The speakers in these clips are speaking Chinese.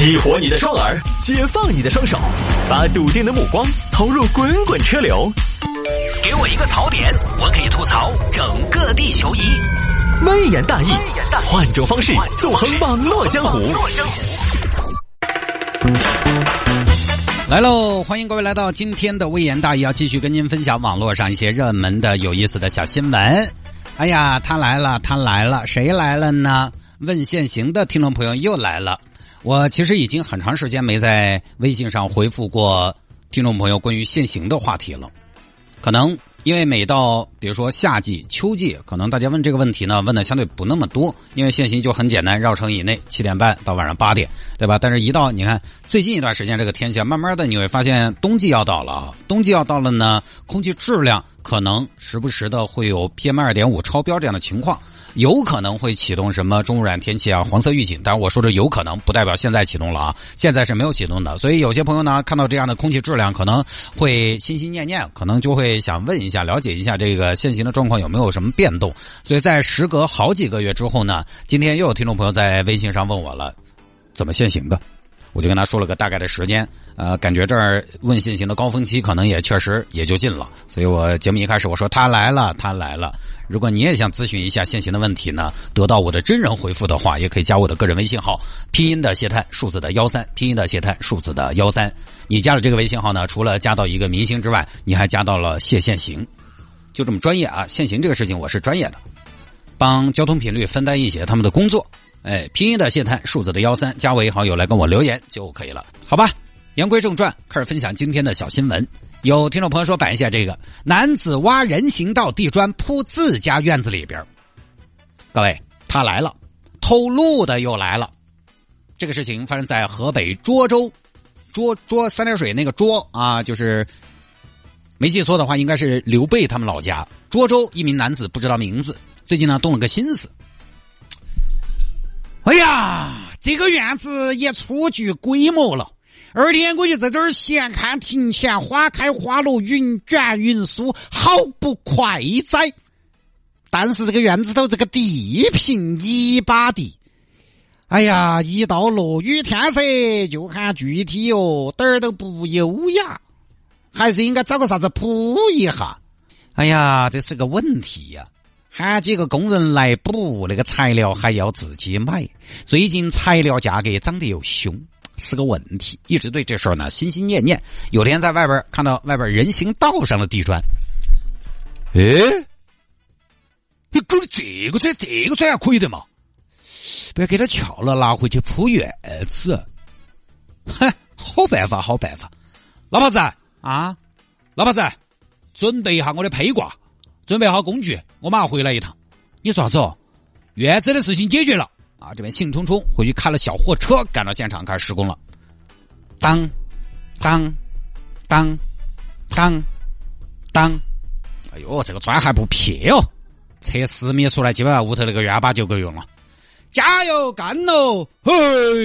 激活你的双耳，解放你的双手，把笃定的目光投入滚滚车流。给我一个槽点，我可以吐槽整个地球仪。微言大义，换种方式纵横网络江湖。来喽！欢迎各位来到今天的微言大义，要继续跟您分享网络上一些热门的、有意思的小新闻。哎呀，他来了，他来了，谁来了呢？问现行的听众朋友又来了。我其实已经很长时间没在微信上回复过听众朋友关于限行的话题了，可能因为每到比如说夏季、秋季，可能大家问这个问题呢，问的相对不那么多，因为限行就很简单，绕城以内七点半到晚上八点，对吧？但是，一到你看最近一段时间这个天气，慢慢的你会发现冬季要到了，冬季要到了呢，空气质量可能时不时的会有 PM 二点五超标这样的情况。有可能会启动什么中污染天气啊、黄色预警，当然我说这有可能，不代表现在启动了啊，现在是没有启动的。所以有些朋友呢，看到这样的空气质量，可能会心心念念，可能就会想问一下，了解一下这个现行的状况有没有什么变动。所以在时隔好几个月之后呢，今天又有听众朋友在微信上问我了，怎么限行的？我就跟他说了个大概的时间，呃，感觉这儿问限行的高峰期可能也确实也就近了，所以我节目一开始我说他来了，他来了。如果你也想咨询一下限行的问题呢，得到我的真人回复的话，也可以加我的个人微信号，拼音的谢探，数字的幺三，拼音的谢探，数字的幺三。你加了这个微信号呢，除了加到一个明星之外，你还加到了谢限行，就这么专业啊！限行这个事情我是专业的，帮交通频率分担一些他们的工作。哎，拼音的谢探，数字的幺三，加为好友来跟我留言就可以了，好吧？言归正传，开始分享今天的小新闻。有听众朋友说摆一下这个男子挖人行道地砖铺自家院子里边各位他来了，偷路的又来了。这个事情发生在河北涿州，涿涿三点水那个涿啊，就是没记错的话，应该是刘备他们老家。涿州一名男子不知道名字，最近呢动了个心思。哎呀，这个院子也初具规模了。二天我就在这儿闲看庭前花开花落，云卷云舒，好不快哉！但是这个院子头这个地平泥巴地，哎呀，一到落雨天噻，就看具体哟，点儿都不优雅，还是应该找个啥子铺一下。哎呀，这是个问题呀。喊几个工人来补，那个材料还要自己买。最近材料价格涨得又凶，是个问题。一直对这事儿呢心心念念。有天在外边看到外边人行道上的地砖，哎，你搞的这个砖，这个砖还可以的嘛？不要给他撬了，拿回去铺院子。哼，好办法，好办法。老婆子啊，老婆子，准备一下我的披挂。准备好工具，我马上回来一趟。你说啥子哦？院子的事情解决了啊！这边兴冲冲回去开了小货车，赶到现场开始施工了。当当当当当！哎呦，这个砖还不撇哦，测十米出来，基本上屋头那个院坝就够用了。加油干喽！哎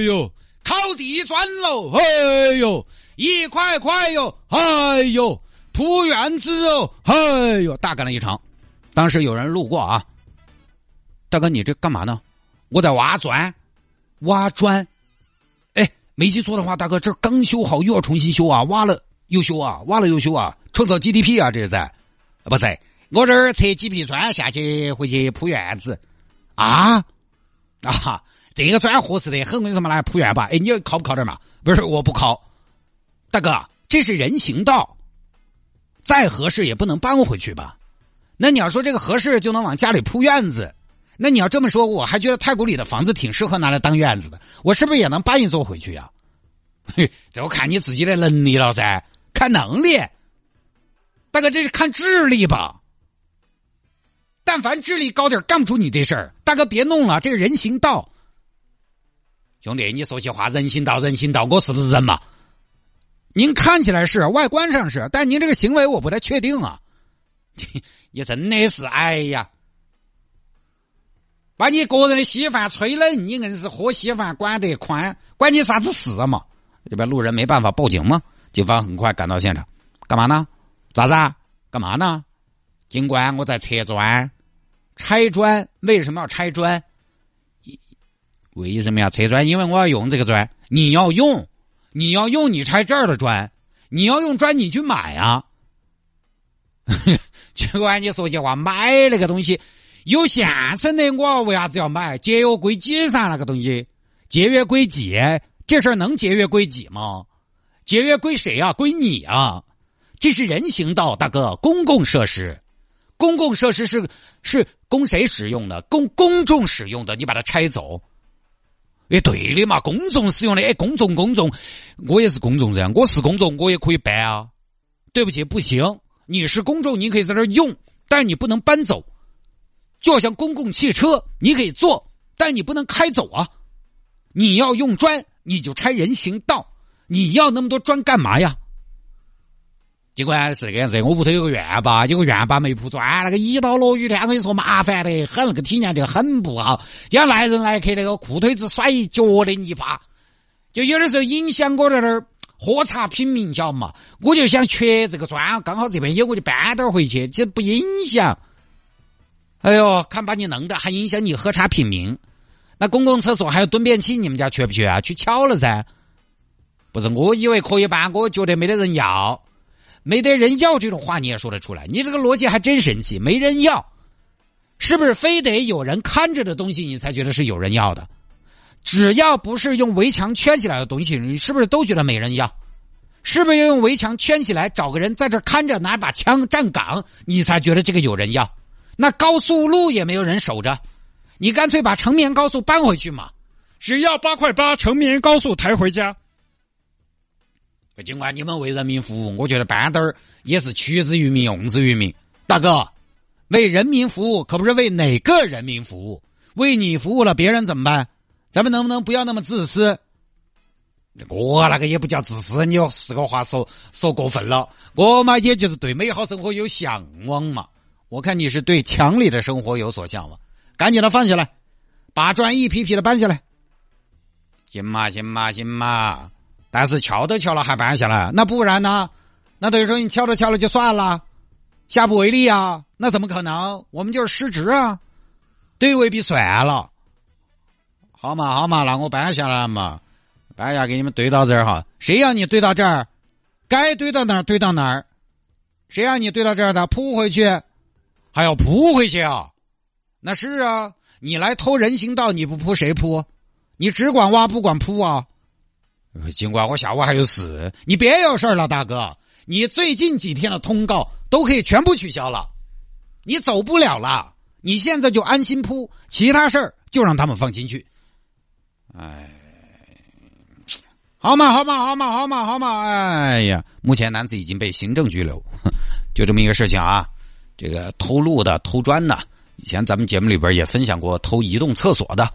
呦，烤地砖喽！哎呦，一块块哟！哎呦。铺院子哦，哎呦，大干了一场。当时有人路过啊，大哥，你这干嘛呢？我在挖砖，挖砖。哎，没记错的话，大哥，这刚修好又要重新修啊，挖了又修啊，挖了又修啊，创造 GDP 啊，这是在？不是，我这儿拆几批砖下去回去铺院子啊啊！这个砖合适的很，我跟你说嘛，来铺院吧。哎，你靠不靠点嘛？不是，我不靠。大哥，这是人行道。再合适也不能搬回去吧？那你要说这个合适就能往家里铺院子，那你要这么说，我还觉得太古里的房子挺适合拿来当院子的。我是不是也能搬一座回去呀？嘿，这我看你自己的能力了噻，看能力。大哥，这是看智力吧？但凡智力高点，干不出你这事儿。大哥，别弄了，这是人行道。兄弟，你说起话，人行道，人行道，我是不是人嘛？您看起来是外观上是，但您这个行为我不太确定啊！你真的是哎呀，把你个人的稀饭吹冷，你硬是喝稀饭管得宽，管你啥子事嘛？这边路人没办法报警吗？警方很快赶到现场，干嘛呢？咋子？干嘛呢？警官，我在拆砖，拆砖为什么要拆砖？为什么要拆砖？因为我要用这个砖，你要用，你要用，你拆这儿的砖，你要用砖，你去买啊。结果你说句话，买那个东西有现成的，我为啥子要买？节约归己噻，那个东西节约归己，这事儿能节约归己吗？节约归谁啊？归你啊！这是人行道，大哥，公共设施，公共设施是是供谁使用的？供公众使用的，你把它拆走。哎，对的嘛，公众使用的，哎，公众公众，我也是公众人，我是公众，我也可以搬啊。对不起，不行。你是公众，你可以在这用，但是你不能搬走。就像公共汽车，你可以坐，但你不能开走啊。你要用砖，你就拆人行道。你要那么多砖干嘛呀？尽管是这个样子，我屋头有个院坝，有个院坝没铺砖，那个一到落雨天，我跟你说麻烦的很，那个体验就很不好。就像来人来客，那个裤腿子甩一脚的泥巴，就有的时候影响我在那儿。喝茶品茗，晓得嘛？我就想缺这个砖，刚好这边有，我就搬点回去，这不影响。哎呦，看把你弄的，还影响你喝茶品茗。那公共厕所还有蹲便器，你们家缺不缺啊？去巧了噻。不是，我以为可以办，我觉得没得人要，没得人要这种话你也说得出来？你这个逻辑还真神奇，没人要，是不是非得有人看着的东西，你才觉得是有人要的？只要不是用围墙圈起来的东西，你是不是都觉得没人要？是不是要用围墙圈起来，找个人在这看着，拿把枪站岗，你才觉得这个有人要？那高速路也没有人守着，你干脆把成绵高速搬回去嘛，只要八块八，成绵高速抬回家。尽管你们为人民服务，我觉得搬点儿也是取之于民，用之于民。大哥，为人民服务可不是为哪个人民服务，为你服务了，别人怎么办？咱们能不能不要那么自私？我那个也不叫自私，你这个话说说过分了。我嘛，也就是对美好生活有向往嘛。我看你是对强烈的生活有所向往，赶紧的放下来，把砖一批批的搬下来。行嘛，行嘛，行嘛。但是敲都敲了还搬下来，那不然呢？那等于说你敲都敲了就算了，下不为例啊？那怎么可能？我们就是失职啊，对未必算了。好嘛好嘛，那我搬下来嘛，搬下给你们堆到这儿哈。谁让你堆到这儿？该堆到哪儿堆到哪儿。谁让你堆到这儿的？扑回去，还要扑回去啊？那是啊，你来偷人行道，你不扑谁扑？你只管挖不管铺啊？尽管我下午还有事，你别有事了，大哥。你最近几天的通告都可以全部取消了，你走不了了。你现在就安心铺，其他事儿就让他们放心去。哎，好嘛，好嘛，好嘛，好嘛，好嘛！哎呀，目前男子已经被行政拘留，就这么一个事情啊。这个偷路的、偷砖的，以前咱们节目里边也分享过偷移动厕所的，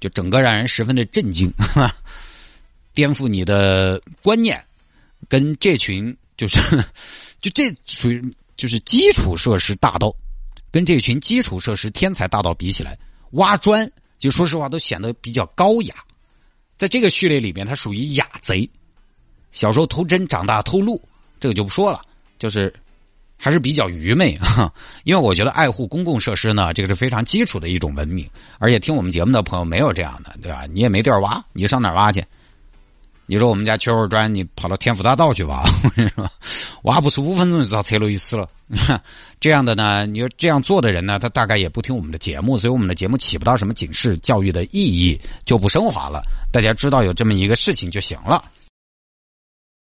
就整个让人十分的震惊，颠覆你的观念。跟这群就是，就这属于就是基础设施大盗，跟这群基础设施天才大盗比起来，挖砖。就说实话，都显得比较高雅，在这个序列里面，他属于雅贼。小时候偷针，长大偷路，这个就不说了。就是还是比较愚昧啊，因为我觉得爱护公共设施呢，这个是非常基础的一种文明。而且听我们节目的朋友没有这样的，对吧？你也没地儿挖，你上哪儿挖去？你说我们家缺块砖，你跑到天府大道去挖，我跟你说，挖不出五分钟就遭车路一死了。这样的呢，你说这样做的人呢，他大概也不听我们的节目，所以我们的节目起不到什么警示教育的意义，就不升华了。大家知道有这么一个事情就行了。